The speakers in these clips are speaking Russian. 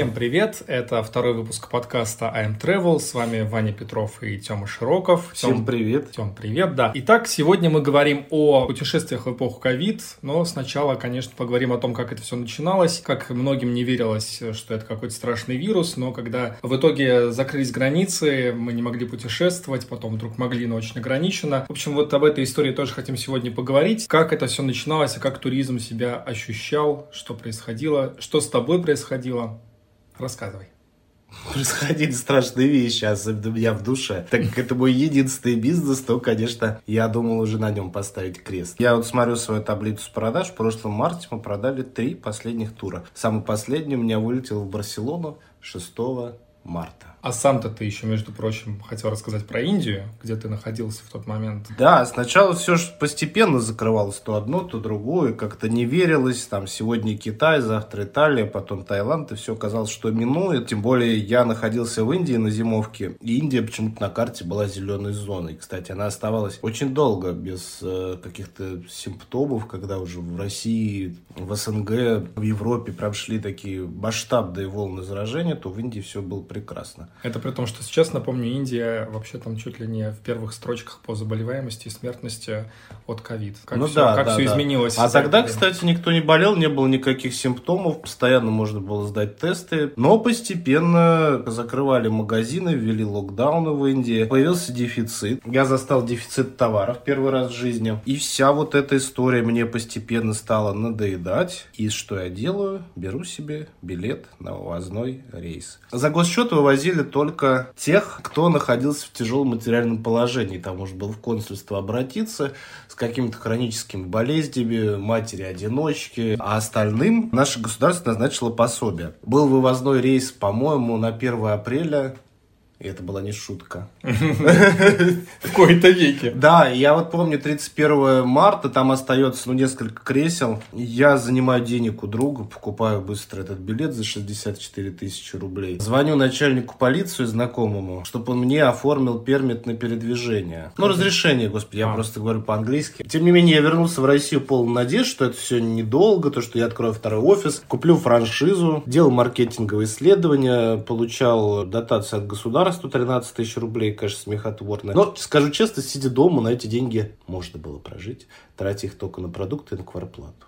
Всем привет! Это второй выпуск подкаста I'm Travel. С вами Ваня Петров и Тёма Широков. Всем Тём, привет! Тём, привет, да. Итак, сегодня мы говорим о путешествиях в эпоху ковид, но сначала, конечно, поговорим о том, как это все начиналось, как многим не верилось, что это какой-то страшный вирус, но когда в итоге закрылись границы, мы не могли путешествовать, потом вдруг могли, но очень ограниченно. В общем, вот об этой истории тоже хотим сегодня поговорить. Как это все начиналось, и как туризм себя ощущал, что происходило, что с тобой происходило. Рассказывай. Происходили страшные вещи, особенно у меня в душе. Так как это мой единственный бизнес, то, конечно, я думал уже на нем поставить крест. Я вот смотрю свою таблицу продаж. В прошлом марте мы продали три последних тура. Самый последний у меня вылетел в Барселону 6 марта. А сам-то ты еще, между прочим, хотел рассказать про Индию, где ты находился в тот момент. Да, сначала все же постепенно закрывалось то одно, то другое, как-то не верилось, там сегодня Китай, завтра Италия, потом Таиланд, и все казалось, что минует. Тем более я находился в Индии на зимовке, и Индия почему-то на карте была зеленой зоной. Кстати, она оставалась очень долго без э, каких-то симптомов, когда уже в России, в СНГ, в Европе прошли такие масштабные волны заражения, то в Индии все было прекрасно. Это при том, что сейчас, напомню, Индия вообще там чуть ли не в первых строчках по заболеваемости и смертности от ковид. Как ну все, да, как да, все да. изменилось. А тогда, время. кстати, никто не болел, не было никаких симптомов, постоянно можно было сдать тесты. Но постепенно закрывали магазины, ввели локдауны в Индии, появился дефицит. Я застал дефицит товаров первый раз в жизни. И вся вот эта история мне постепенно стала надоедать. И что я делаю? Беру себе билет на вывозной рейс. За госсчет вывозили только тех, кто находился в тяжелом материальном положении. Там можно было в консульство обратиться с какими-то хроническими болезнями, матери-одиночки. А остальным наше государство назначило пособие. Был вывозной рейс, по-моему, на 1 апреля. И это была не шутка. В кои-то веке. Да, я вот помню 31 марта, там остается ну, несколько кресел. Я занимаю денег у друга, покупаю быстро этот билет за 64 тысячи рублей. Звоню начальнику полиции знакомому, чтобы он мне оформил пермит на передвижение. Ну, разрешение, господи, я А. просто говорю по-английски. Тем не менее, я вернулся в Россию полон надежд, что это все недолго, то, что я открою второй офис, куплю франшизу, делал маркетинговые исследования, получал дотацию от государства 13 тысяч рублей, конечно, смехотворно. Но, скажу честно, сидя дома, на эти деньги можно было прожить, тратя их только на продукты и на кварплату.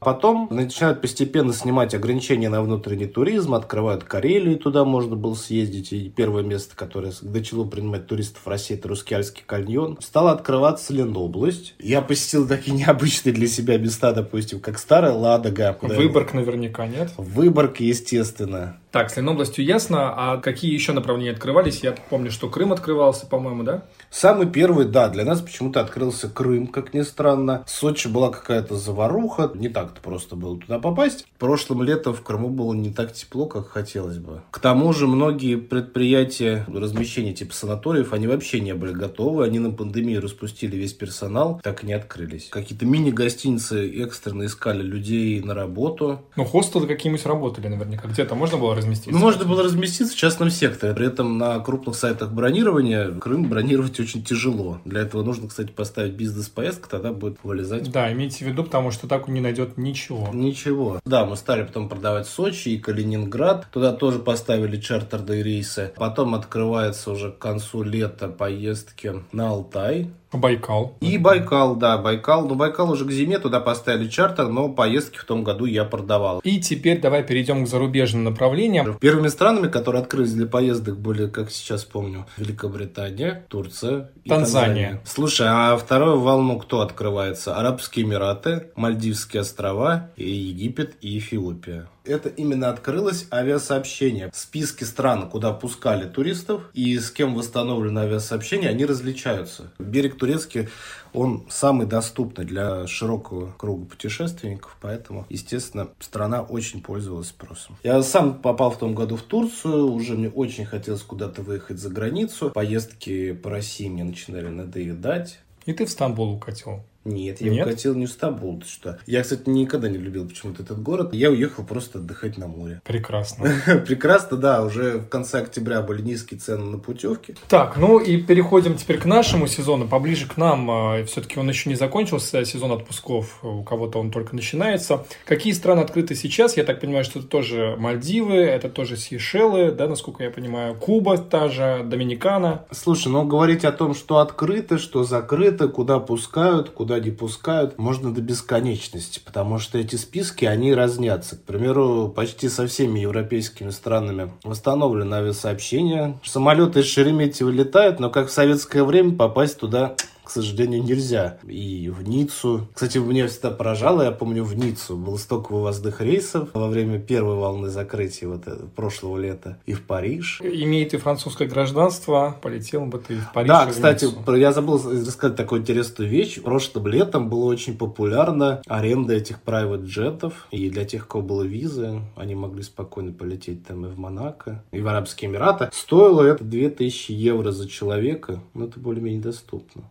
Потом начинают постепенно снимать ограничения на внутренний туризм, открывают Карелию, туда можно было съездить. И первое место, которое начало принимать туристов в России, это Рускеальский каньон. Стала открываться Ленобласть. Я посетил такие необычные для себя места, допустим, как Старая Ладога. Да. Выборг наверняка нет. Выборг, естественно. Так, с Ленобластью ясно. А какие еще направления открывались? Я помню, что Крым открывался, по-моему, да? Самый первый, да, для нас почему-то открылся Крым, как ни странно. В Сочи была какая-то заваруха, не так-то просто было туда попасть. Прошлым летом в Крыму было не так тепло, как хотелось бы. К тому же многие предприятия размещения типа санаториев, они вообще не были готовы. Они на пандемию распустили весь персонал, так и не открылись. Какие-то мини-гостиницы экстренно искали людей на работу. Ну, хостелы какие-нибудь работали наверняка. Где-то можно было разместиться? Ну, можно было разместиться в частном секторе. При этом на крупных сайтах бронирования Крым бронировать очень тяжело. Для этого нужно, кстати, поставить бизнес-поездку, тогда будет вылезать Да, имейте в виду, потому что так он не найдет ничего. Ничего. Да, мы стали потом продавать Сочи и Калининград. Туда тоже поставили чартерные рейсы. Потом открывается уже к концу лета поездки на Алтай. Байкал. И Байкал, да, Байкал. Но Байкал уже к зиме туда поставили чартер, но поездки в том году я продавал. И теперь давай перейдем к зарубежным направлениям. Первыми странами, которые открылись для поездок, были, как сейчас помню, Великобритания, Турция и Танзания. Слушай, а вторую волну кто открывается? Арабские Эмираты, Мальдивские острова, Египет и Эфиопия. Это именно открылось авиасообщение. Списки стран, куда пускали туристов и с кем восстановлено авиасообщение, они различаются. Берег турецкий, он самый доступный для широкого круга путешественников, поэтому, естественно, страна очень пользовалась спросом. Я сам попал в том году в Турцию, уже мне очень хотелось куда-то выехать за границу. Поездки по России мне начинали надоедать. И ты в Стамбул укатил. Нет, я Нет? укатил не в Стамбул, ты что? Я, кстати, никогда не любил почему-то этот город. Я уехал просто отдыхать на море. Прекрасно. Прекрасно, да, уже в конце октября были низкие цены на путевки. Так, ну и переходим теперь к нашему сезону, поближе к нам. Все-таки он еще не закончился, сезон отпусков, у кого-то он только начинается. Какие страны открыты сейчас? Я так понимаю, что это тоже Мальдивы, это тоже Сейшелы, да, насколько я понимаю, Куба та же, Доминикана. Слушай, ну говорить о том, что открыто, что закрыто, куда пускают, куда не пускают, можно до бесконечности, потому что эти списки, они разнятся. К примеру, почти со всеми европейскими странами восстановлены авиасообщения. Самолеты из Шереметьево летают, но как в советское время попасть туда к сожалению, нельзя. И в Ниццу. Кстати, меня всегда поражало, я помню, в Ниццу было столько вывозных рейсов во время первой волны закрытия вот это, прошлого лета. И в Париж. Имеет и французское гражданство, полетел бы ты в Париж. Да, в кстати, Ниццу. я забыл рассказать такую интересную вещь. Прошлым летом было очень популярна аренда этих private джетов. И для тех, у кого было визы, они могли спокойно полететь там и в Монако, и в Арабские Эмираты. Стоило это 2000 евро за человека. Но это более-менее доступно.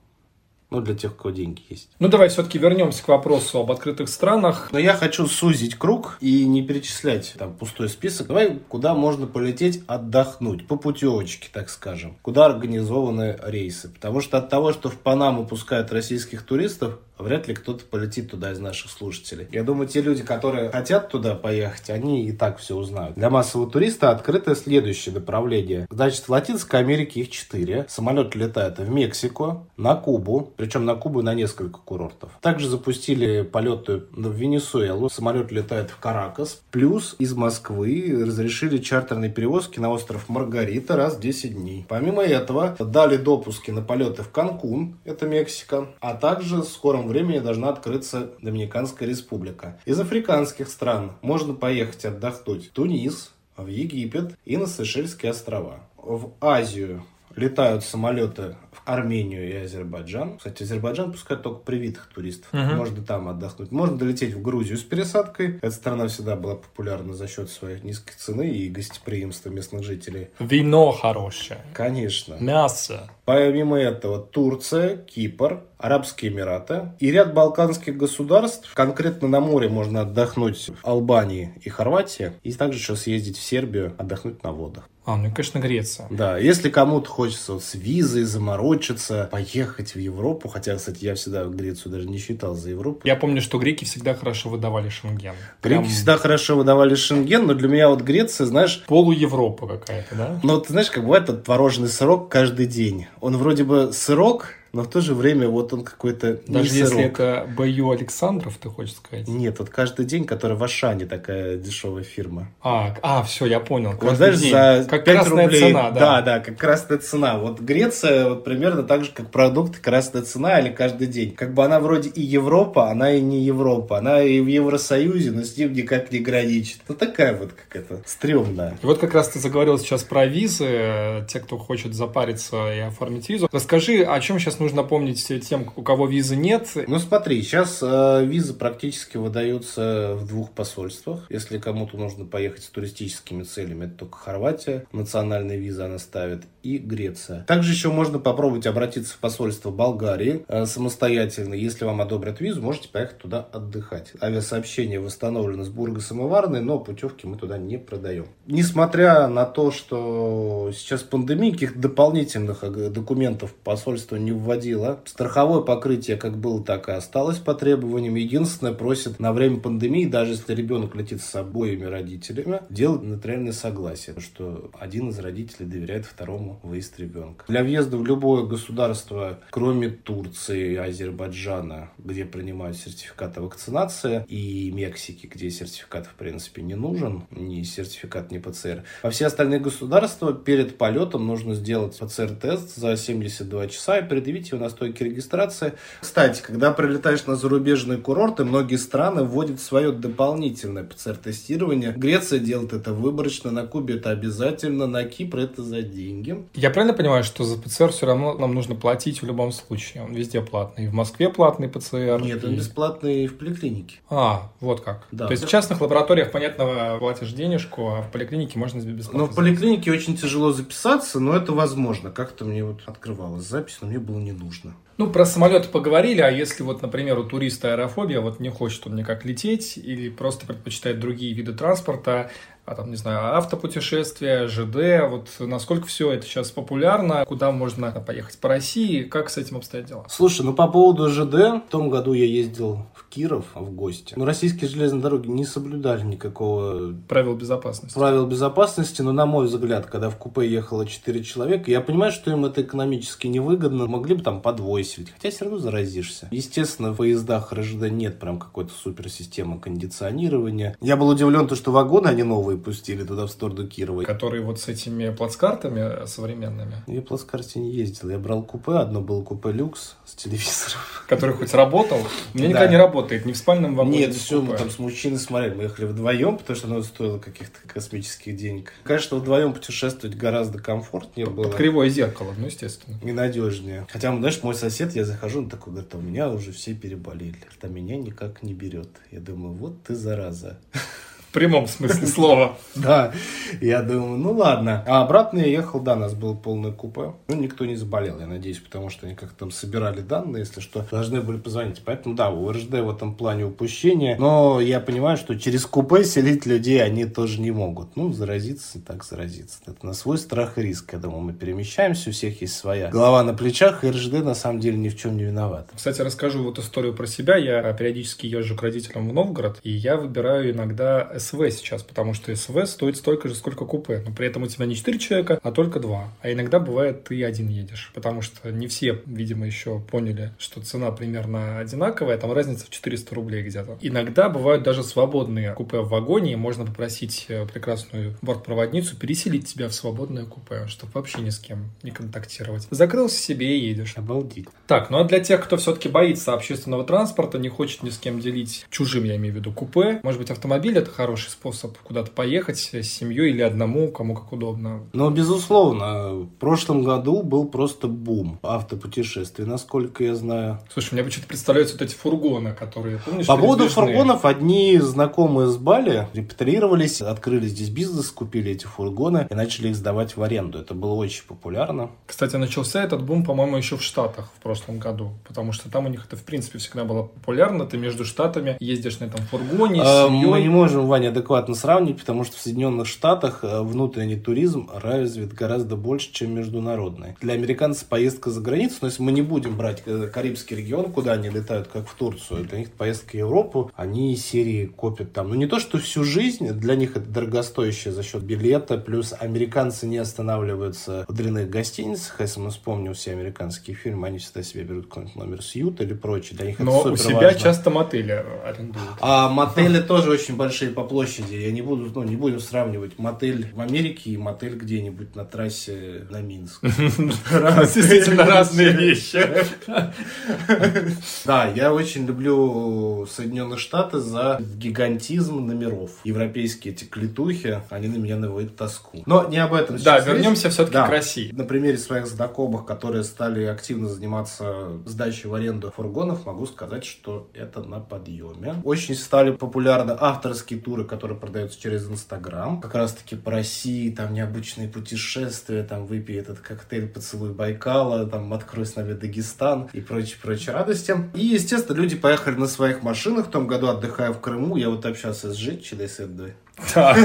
Ну, для тех, у кого деньги есть. Ну, давай все-таки вернемся к вопросу об открытых странах. Но я хочу сузить круг и не перечислять там пустой список. Давай, куда можно полететь отдохнуть, по путевочке, так скажем. Куда организованы рейсы. Потому что от того, что в Панаму пускают российских туристов, вряд ли кто-то полетит туда из наших слушателей. Я думаю, те люди, которые хотят туда поехать, они и так все узнают. Для массового туриста открыто следующее направление. Значит, в Латинской Америке их четыре. Самолет летает в Мексику, на Кубу, причем на Кубу на несколько курортов. Также запустили полеты в Венесуэлу. Самолет летает в Каракас. Плюс из Москвы разрешили чартерные перевозки на остров Маргарита раз в 10 дней. Помимо этого, дали допуски на полеты в Канкун, это Мексика, а также в скором времени должна открыться Доминиканская республика. Из африканских стран можно поехать отдохнуть в Тунис, в Египет и на Сейшельские острова. В Азию летают самолеты в Армению и Азербайджан. Кстати, Азербайджан пускает только привитых туристов. Мгм. Можно там отдохнуть. Можно долететь в Грузию с пересадкой. Эта страна всегда была популярна за счет своей низкой цены и гостеприимства местных жителей. Вино хорошее, Конечно. мясо. Помимо этого, Турция, Кипр, Арабские Эмираты и ряд балканских государств. Конкретно на море можно отдохнуть в Албании и Хорватии. И также еще съездить в Сербию, отдохнуть на водах. А, ну, конечно, Греция. Да, если кому-то хочется вот с визой заморочиться, поехать в Европу, хотя, кстати, я всегда Грецию даже не считал за Европу. Я помню, что греки всегда хорошо выдавали шенген. Греки Прям всегда хорошо выдавали шенген, но для меня вот Греция, знаешь, полу-Европа какая-то, да? ну, ты знаешь, как бывает этот творожный сырок каждый день. Он вроде бы сырок, но в то же время вот он какой-то Даже если сырок. это Б.Ю. Александров, ты хочешь сказать? Нет, вот каждый день, который в Ашане такая дешевая фирма. А, а все, я понял. Вот Каждый знаешь, день. за как 5 красная рублей. цена, да. да, да, как красная цена. Вот Греция вот примерно так же, как продукт красная цена или каждый день. Как бы она вроде и Европа, она и не Европа. Она и в Евросоюзе, но с ним никак не граничит. Ну такая вот как это, стрёмная. И вот как раз ты заговорил сейчас про визы, те, кто хочет запариться и оформить визу. Расскажи, о чем сейчас нужно помнить тем, у кого визы нет. Ну смотри, сейчас э, визы практически выдаются в двух посольствах. Если кому-то нужно поехать с туристическими целями, это только Хорватия, национальная виза она ставит, и Греция. Также еще можно попробовать обратиться в посольство Болгарии э, самостоятельно. Если вам одобрят визу, можете поехать туда отдыхать. Авиасообщение восстановлено с Бургасом и Варной, но путевки мы туда не продаем. Несмотря на то, что сейчас пандемия, каких дополнительных э, документов посольство не вводило, страховое покрытие как было, так и осталось по требованиям. Единственное, просит на время пандемии, даже если ребенок летит с обоими родителями, делать нотариальное согласие, что один из родителей доверяет второму выезд ребенка. Для въезда в любое государство, кроме Турции Азербайджана, где принимают сертификат о вакцинации, и Мексики, где сертификат в принципе не нужен, ни сертификат, ни ПЦР. Во все остальные государства перед полетом нужно сделать ПЦР-тест за 72 часа и предъявить его на стойке регистрации. Кстати, когда прилетаешь на зарубежные курорты, многие страны вводят свое дополнительное ПЦР-тестирование. Греция делает это выборочно, на Кубе это обязательно, на Кипре это за деньги. Я правильно понимаю, что за ПЦР все равно нам нужно платить в любом случае? Он везде платный. И в Москве платный ПЦР. Нет, он и- бесплатный в поликлинике. А, вот как. Да. То есть в частных лабораториях, понятно, платишь денежку, а в поликлинике можно бесплатно. Но в поликлинике очень тяжело записаться, но это возможно. Как-то мне вот открывалась запись, но мне было не нужно. Ну, про самолеты поговорили, а если вот, например, у туриста аэрофобия, вот не хочет он никак лететь или просто предпочитает другие виды транспорта, а там, не знаю, автопутешествия, ЖД, вот насколько все это сейчас популярно, куда можно поехать по России, как с этим обстоят дела? Слушай, ну по поводу ЖД, в том году я ездил в Киров в гости. Но российские железные дороги не соблюдали никакого... Правил безопасности. Правил безопасности, но на мой взгляд, когда в купе ехало 4 человека, я понимаю, что им это экономически невыгодно, могли бы там подвосить, хотя все равно заразишься. Естественно, в поездах РЖД нет прям какой-то суперсистемы кондиционирования. Я был удивлен, то, что вагоны они новые пустили туда в сторону Кирова. Которые вот с этими плацкартами современными. Я в плацкарте не ездил. Я брал купе. Одно было купе люкс с телевизором. Который хоть работал? Мне никогда не работает. Ни в спальном вагоне, Нет, все, мы там с мужчиной смотрели. Мы ехали вдвоем, потому что оно стоило каких-то космических денег. Конечно, вдвоем путешествовать гораздо комфортнее было. Под кривое зеркало, ну, естественно. И надежнее. Хотя, знаешь, мой сосед, я захожу, он такой говорит, «А у меня уже все переболели. А меня никак не берет. Я думаю, вот ты зараза. В прямом смысле слова. Да, я думаю, ну ладно. А обратно я ехал, да, у нас было полное купе. Ну, никто не заболел, я надеюсь, потому что они как-то там собирали данные, если что, должны были позвонить. Поэтому, да, у РЖД в этом плане упущение. Но я понимаю, что через купе селить людей они тоже не могут. Ну, заразиться и так заразиться. Это на свой страх и риск. Я думаю, мы перемещаемся, у всех есть своя голова на плечах, и РЖД на самом деле ни в чем не виноват. Кстати, расскажу вот историю про себя. Я периодически езжу к родителям в Новгород, и я выбираю иногда СВ сейчас, потому что СВ стоит столько же, сколько купе. Но при этом у тебя не 4 человека, а только 2. А иногда бывает ты один едешь, потому что не все, видимо, еще поняли, что цена примерно одинаковая, там разница в 400 рублей где-то. Иногда бывают даже свободные купе в вагоне, и можно попросить э, прекрасную бортпроводницу переселить тебя в свободное купе, чтобы вообще ни с кем не контактировать. Закрылся себе и едешь. Обалдеть. Так, ну а для тех, кто все-таки боится общественного транспорта, не хочет ни с кем делить чужим, я имею в виду, купе, может быть, автомобиль это хороший способ способ куда-то поехать с семьей или одному, кому как удобно. Ну, безусловно. В прошлом году был просто бум автопутешествий, насколько я знаю. Слушай, мне почему-то представляются вот эти фургоны, которые, помнишь, По поводу фургонов, одни знакомые с Бали репатриировались, открыли здесь бизнес, купили эти фургоны и начали их сдавать в аренду. Это было очень популярно. Кстати, начался этот бум, по-моему, еще в Штатах в прошлом году, потому что там у них это, в принципе, всегда было популярно. Ты между штатами ездишь на этом фургоне семьей. Мы не можем, Ваня, адекватно адекватно сравнить, потому что в Соединенных Штатах э, внутренний туризм развит гораздо больше, чем международный. Для американцев поездка за границу, но если мы не будем брать э, Карибский регион, куда они летают, как в Турцию, для них поездка в Европу, они серии копят там. Ну не то, что всю жизнь, для них это дорогостоящее за счет билета, плюс американцы не останавливаются в дрянных гостиницах, если мы вспомним все американские фильмы, они всегда себе берут какой-нибудь номер Сьют или прочее, для них но это у себя важно. часто мотели арендуют. А мотели тоже очень большие по площади. Я не буду, ну, не будем сравнивать мотель в Америке и мотель где-нибудь на трассе на Минск. Действительно разные вещи. Да, я очень люблю Соединенные Штаты за гигантизм номеров. Европейские эти клетухи, они на меня наводят тоску. Но не об этом Да, вернемся все-таки к России. На примере своих знакомых, которые стали активно заниматься сдачей в аренду фургонов, могу сказать, что это на подъеме. Очень стали популярны авторские туры, которые продается через Инстаграм. Как раз таки по России, там необычные путешествия, там выпей этот коктейль «Поцелуй Байкала», там «Открой с нами Дагестан» и прочие-прочие радости. И, естественно, люди поехали на своих машинах в том году, отдыхая в Крыму. Я вот общался с Житчиной, с Эддой. Так.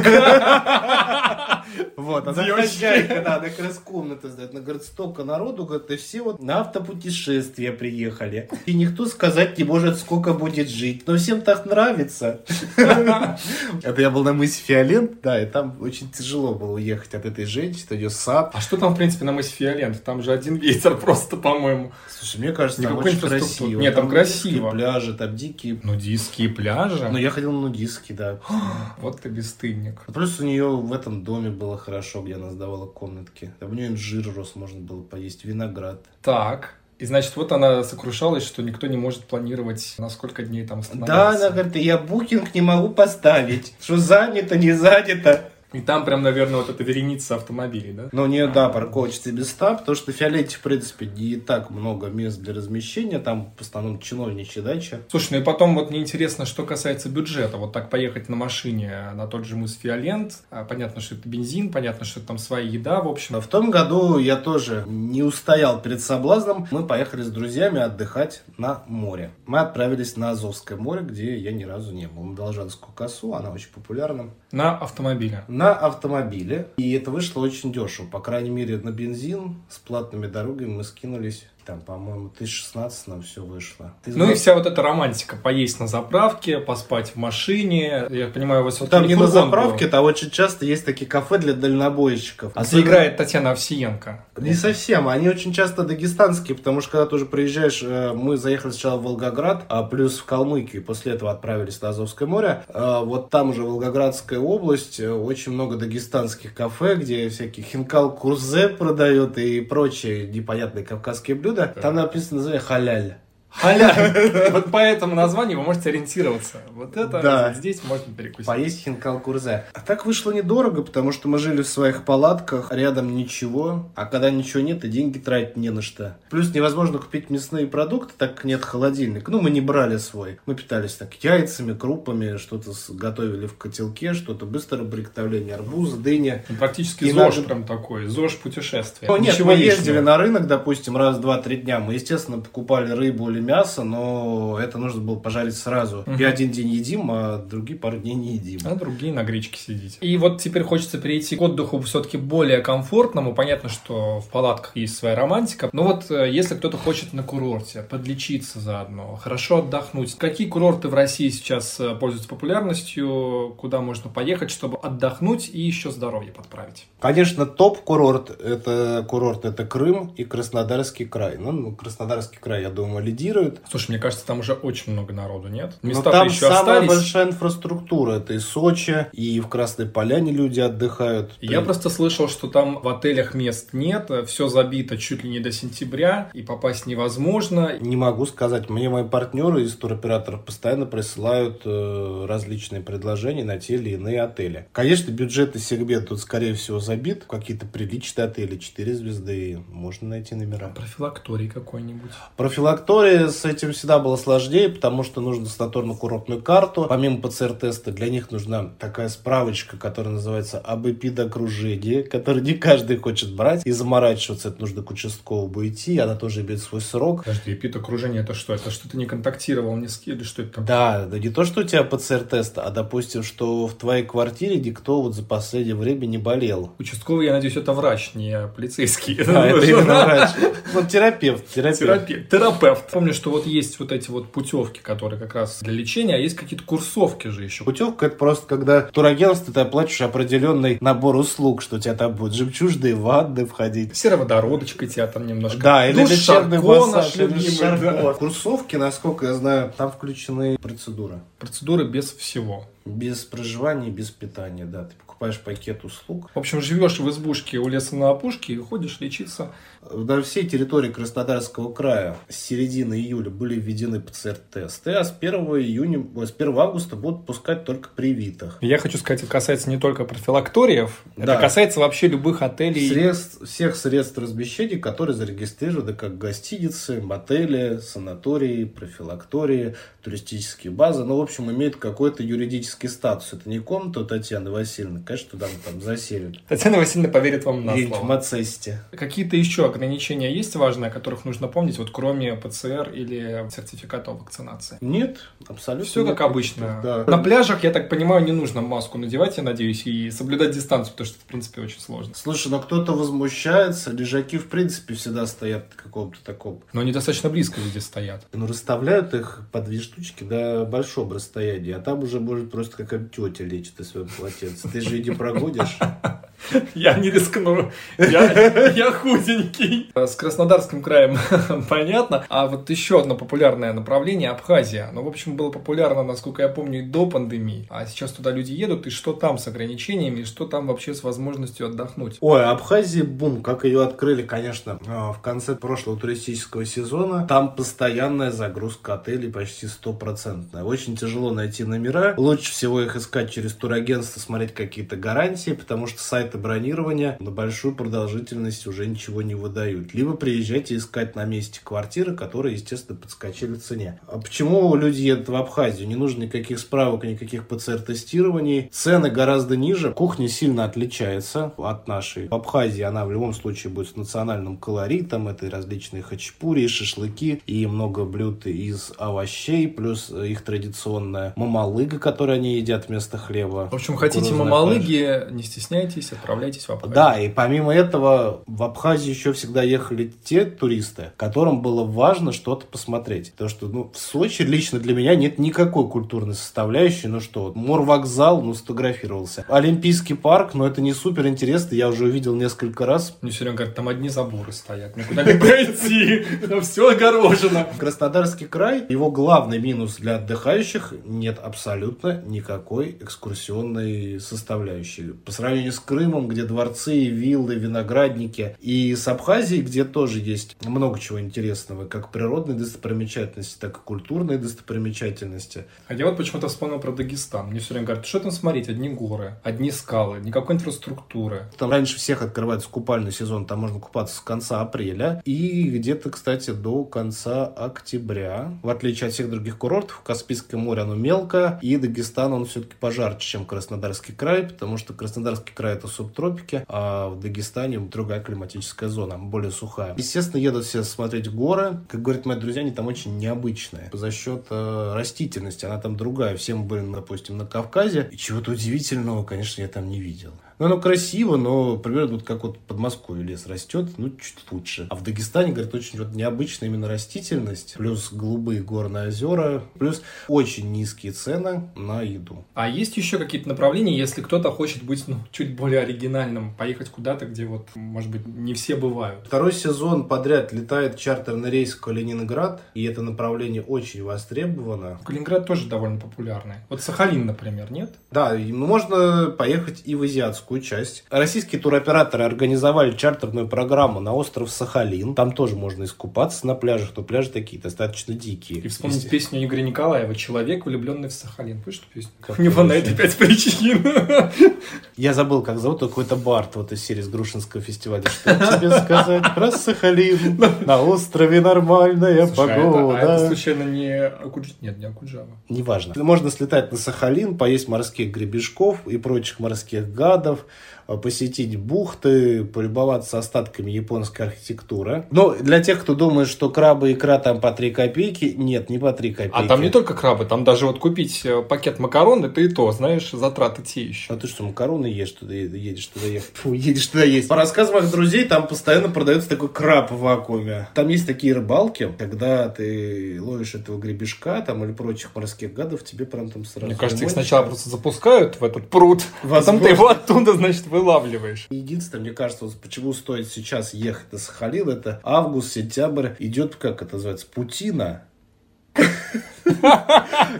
Вот, она хозяйка, да, она как раз комнаты сдает. Она говорит, столько народу, говорит, и все вот на автопутешествие приехали. И никто сказать не может, сколько будет жить. Но всем так нравится. Это я был на мысе Фиолент, да, и там очень тяжело было уехать от этой женщины, ее сад. А что там, в принципе, на мысе Фиолент? Там же один ветер просто, по-моему. Слушай, мне кажется, там очень красиво. Нет, там, красиво. пляжи, там дикие. Нудистские пляжи? Ну, я ходил на нудистские, да. Вот ты бесстыдник. Плюс у нее в этом доме было хорошо, где она сдавала комнатки. Там у нее инжир рос, можно было поесть, виноград. Так. И значит, вот она сокрушалась, что никто не может планировать, на сколько дней там остановиться. Да, она говорит, я букинг не могу поставить. Что занято, не занято. И там прям, наверное, вот эта вереница автомобилей, да? Ну, не, да, парковочные места, потому что в Фиолете, в принципе, не так много мест для размещения, там в основном чиновничья дача. Слушай, ну и потом вот мне интересно, что касается бюджета. Вот так поехать на машине на тот же мыс Фиолент, а, понятно, что это бензин, понятно, что это там своя еда, в общем. В том году я тоже не устоял перед соблазном. Мы поехали с друзьями отдыхать на море. Мы отправились на Азовское море, где я ни разу не был. На Должанскую косу, она очень популярна. На автомобиле? На автомобиле. И это вышло очень дешево. По крайней мере, на бензин с платными дорогами мы скинулись там, по-моему, 1016 нам все вышло. Ты ну и вся вот эта романтика. Поесть на заправке, поспать в машине. Я понимаю, у вас вот Там не на заправке, там очень часто есть такие кафе для дальнобойщиков. Особенно... Где играет Татьяна Овсиенко. Не совсем. Они очень часто дагестанские, потому что когда ты уже приезжаешь, э, мы заехали сначала в Волгоград, а плюс в Калмыкию, после этого отправились на Азовское море. А вот там уже Волгоградская область, э, очень много дагестанских кафе, где всякие хинкал курзе продают и прочие непонятные кавказские блюда блюдо, там написано название халяль. Халяль. Вот по этому названию вы можете ориентироваться. Вот это да. здесь можно перекусить. Поесть хинкал курзе. А так вышло недорого, потому что мы жили в своих палатках, рядом ничего. А когда ничего нет, и деньги тратить не на что. Плюс невозможно купить мясные продукты, так как нет холодильника. Ну, мы не брали свой. Мы питались так яйцами, крупами, что-то готовили в котелке, что-то быстрое приготовление арбуза, дыня. Ну, практически и ЗОЖ надо... прям такой, ЗОЖ путешествия. Ну, нет, Ничего мы лишнего. ездили на рынок, допустим, раз, два, три дня. Мы, естественно, покупали рыбу или мясо, но это нужно было пожарить сразу. Угу. И один день едим, а другие пару дней не едим. А другие на гречке сидите. И вот теперь хочется перейти к отдыху все-таки более комфортному. Понятно, что в палатках есть своя романтика. Но вот э, если кто-то хочет на курорте подлечиться заодно, хорошо отдохнуть, какие курорты в России сейчас э, пользуются популярностью, куда можно поехать, чтобы отдохнуть и еще здоровье подправить? Конечно, топ-курорт это курорт это Крым и Краснодарский край. Ну, Краснодарский край, я думаю, лидирует финансируют. Слушай, мне кажется, там уже очень много народу, нет? Места там еще самая остались. большая инфраструктура. Это и Сочи, и в Красной Поляне люди отдыхают. Я При... просто слышал, что там в отелях мест нет, все забито чуть ли не до сентября, и попасть невозможно. Не могу сказать. Мне мои партнеры из туроператоров постоянно присылают э, различные предложения на те или иные отели. Конечно, бюджетный сегмент тут, скорее всего, забит. Какие-то приличные отели, 4 звезды, можно найти номера. Профилакторий какой-нибудь. Профилакторий с этим всегда было сложнее, потому что нужно санаторно-курортную карту. Помимо ПЦР-теста, для них нужна такая справочка, которая называется об эпидокружении, которую не каждый хочет брать и заморачиваться. Это нужно к участковому идти, она тоже имеет свой срок. Подожди, эпидокружение это что? Это что ты не контактировал ни с кем, или что это такое? Да, да не то, что у тебя ПЦР-тест, а допустим, что в твоей квартире никто вот за последнее время не болел. Участковый, я надеюсь, это врач, не полицейский. Да, это именно врач. Ну, терапевт, терапевт. Терапевт. Помню, что вот есть вот эти вот путевки, которые как раз для лечения, а есть какие-то курсовки же еще. Путевка это просто когда турагентство ты оплачиваешь определенный набор услуг, что у тебя там будут жемчужные ванны входить. Сероводородочка тебя там немножко. Да, или лечебный массаж, да. Курсовки, насколько я знаю, там включены процедуры. Процедуры без всего. Без проживания, без питания, да. Ты покупаешь пакет услуг. В общем, живешь в избушке у леса на опушке и ходишь лечиться. На всей территории Краснодарского края с середины июля были введены ПЦР-тесты, а с 1 июня, с 1 августа будут пускать только привитых. Я хочу сказать, это касается не только профилакториев, да. это касается вообще любых отелей. Средств, всех средств размещения, которые зарегистрированы как гостиницы, мотели, санатории, профилактории, туристические базы. Ну, в общем, имеют какой-то юридический статус. Это не комната Татьяны Васильевны, конечно, туда там заселят. Татьяна Васильевна поверит вам на слово. в Мацесте. Какие-то еще ограничения есть важные, о которых нужно помнить, вот кроме ПЦР или сертификата о вакцинации? Нет, абсолютно. Все как обычно. Да. На пляжах, я так понимаю, не нужно маску надевать, я надеюсь, и соблюдать дистанцию, потому что это, в принципе, очень сложно. Слушай, но кто-то возмущается, лежаки, в принципе, всегда стоят в каком-то таком... Но они достаточно близко везде стоят. Ну, расставляют их по две штучки до большого расстояния, а там уже может просто какая-то тетя лечит из своего полотенца. Ты же не прогонишь. Я не рискну. Я, я худенький. С Краснодарским краем понятно. А вот еще одно популярное направление Абхазия. Ну, в общем, было популярно, насколько я помню, и до пандемии. А сейчас туда люди едут, и что там с ограничениями, и что там вообще с возможностью отдохнуть. Ой, Абхазия, бум, как ее открыли, конечно, а, в конце прошлого туристического сезона. Там постоянная загрузка отелей почти стопроцентная. Очень тяжело найти номера. Лучше всего их искать через турагентство, смотреть какие-то гарантии, потому что сайты бронирования на большую продолжительность уже ничего не выдают. Либо приезжайте искать на месте квартиры, которые, естественно, подскочили в цене. А почему люди едут в Абхазию? Не нужно никаких справок, никаких ПЦР-тестирований. Цены гораздо ниже. Кухня сильно отличается от нашей. В Абхазии она в любом случае будет с национальным колоритом. Это различные хачапури, шашлыки и много блюд из овощей, плюс их традиционная мамалыга, которую они едят вместо хлеба. В общем, хотите мамалыги, не стесняйтесь, отправляйтесь в Абхазию. Да, и помимо этого в Абхазию еще всегда ехали те туристы, которым было важно что-то посмотреть. Потому что ну, в Сочи лично для меня нет никакой культурной составляющей. Ну что, морвокзал, ну сфотографировался. Олимпийский парк, ну это не супер интересно, я уже увидел несколько раз. Мне все время говорят, там одни заборы стоят, никуда не пройти, там все огорожено. Краснодарский край, его главный минус для отдыхающих, нет абсолютно никакой экскурсионной составляющей. По сравнению с Крымом, где дворцы, виллы, виноградники, и с Абхазией, где тоже есть много чего интересного, как природные достопримечательности, так и культурные достопримечательности. А я вот почему-то вспомнил про Дагестан. Мне все время говорят, что там смотреть? Одни горы, одни скалы, никакой инфраструктуры. Там раньше всех открывается купальный сезон, там можно купаться с конца апреля и где-то, кстати, до конца октября. В отличие от всех других курортов, Каспийское море, оно мелкое, и Дагестан, он все-таки пожарче, чем Краснодарский край, потому что Краснодарский край это субтропики, а в Дагестане другая климатическая зона, более сухая. Естественно, едут все смотреть горы. Как говорят мои друзья, они там очень необычные. За счет э, растительности, она там другая. Все мы были, допустим, на Кавказе, и чего-то удивительного, конечно, я там не видел. Ну, оно красиво, но примерно вот как вот под Подмосковье лес растет, ну, чуть лучше. А в Дагестане, говорят, очень вот необычная именно растительность, плюс голубые горные озера, плюс очень низкие цены на еду. А есть еще какие-то направления, если кто-то хочет быть, ну, чуть более оригинальным, поехать куда-то, где вот, может быть, не все бывают? Второй сезон подряд летает чартерный рейс в Калининград, и это направление очень востребовано. Калининград тоже довольно популярный. Вот Сахалин, например, нет? Да, можно поехать и в азиатскую азиатскую часть. Российские туроператоры организовали чартерную программу на остров Сахалин. Там тоже можно искупаться на пляжах, но пляжи такие достаточно дикие. И вспомнить Есть... песню Игоря Николаева «Человек, влюбленный в Сахалин». Помнишь эту песню? Как У него на это пять причин. Я забыл, как зовут какой-то Барт вот из серии с Грушинского фестиваля. Что тебе сказать про Сахалин? На острове нормальная а погода. А это случайно не Акуджава? Нет, не Акуджава. Неважно. Можно слетать на Сахалин, поесть морских гребешков и прочих морских гадов, остров, э, посетить бухты, полюбоваться остатками японской архитектуры. Но для тех, кто думает, что крабы и икра там по 3 копейки, нет, не по 3 копейки. А там не только крабы, там даже вот купить э, пакет макарон, это и то, знаешь, затраты те еще. А ты что, макароны ешь туда, едешь туда, Фу, едешь туда есть. По рассказам моих друзей, там постоянно продается такой краб в вакууме. Там есть такие рыбалки, когда ты ловишь этого гребешка там или прочих морских гадов, тебе прям там сразу... Мне кажется, их сначала просто запускают в этот пруд, Возможно. потом ты его оттуда, значит, вылавливаешь. Единственное, мне кажется, вот почему стоит сейчас ехать на Сахалин, это август, сентябрь, идет, как это называется, путина.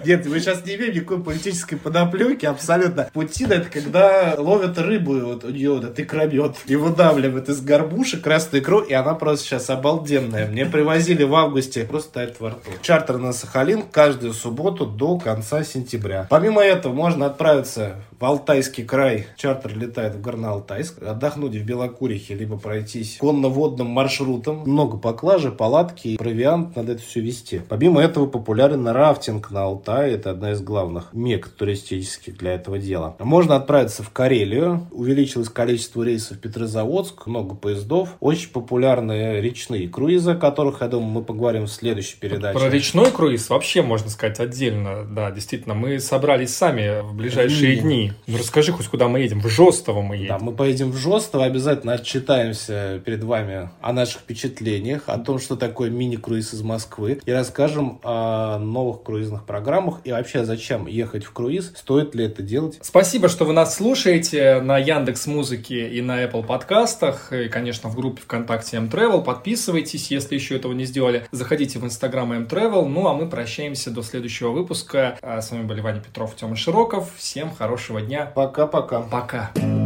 Нет, мы сейчас не имеем никакой политической подоплеки, абсолютно. Путина это когда ловят рыбу, вот у нее вот икромет, и выдавливают из горбуши красную икру, и она просто сейчас обалденная. Мне привозили в августе, просто тает во рту. Чартер на Сахалин каждую субботу до конца сентября. Помимо этого, можно отправиться в Алтайский край. Чартер летает в Горно-Алтайск. Отдохнуть в Белокурихе, либо пройтись конно-водным маршрутом. Много поклажи, палатки, провиант, надо это все вести. Помимо этого, популярен рафтинг на Алтае. Это одна из главных мек туристических для этого дела. Можно отправиться в Карелию. Увеличилось количество рейсов в Петрозаводск. Много поездов. Очень популярные речные круизы, о которых, я думаю, мы поговорим в следующей передаче. Про речной круиз вообще можно сказать отдельно. Да, действительно, мы собрались сами в ближайшие дни Ну расскажи хоть, куда мы едем. В Жостово мы едем. Да, мы поедем в Жостово, обязательно отчитаемся перед вами о наших впечатлениях, о том, что такое мини-круиз из Москвы, и расскажем о новых круизных программах и вообще зачем ехать в круиз, стоит ли это делать. Спасибо, что вы нас слушаете на Яндекс Музыке и на Apple подкастах, и, конечно, в группе ВКонтакте M-Travel. Подписывайтесь, если еще этого не сделали. Заходите в Инстаграм M-Travel. Ну, а мы прощаемся до следующего выпуска. А с вами были Ваня Петров, Тёма Широков. Всем хорошего дня. Пока-пока. Пока. -пока. Пока.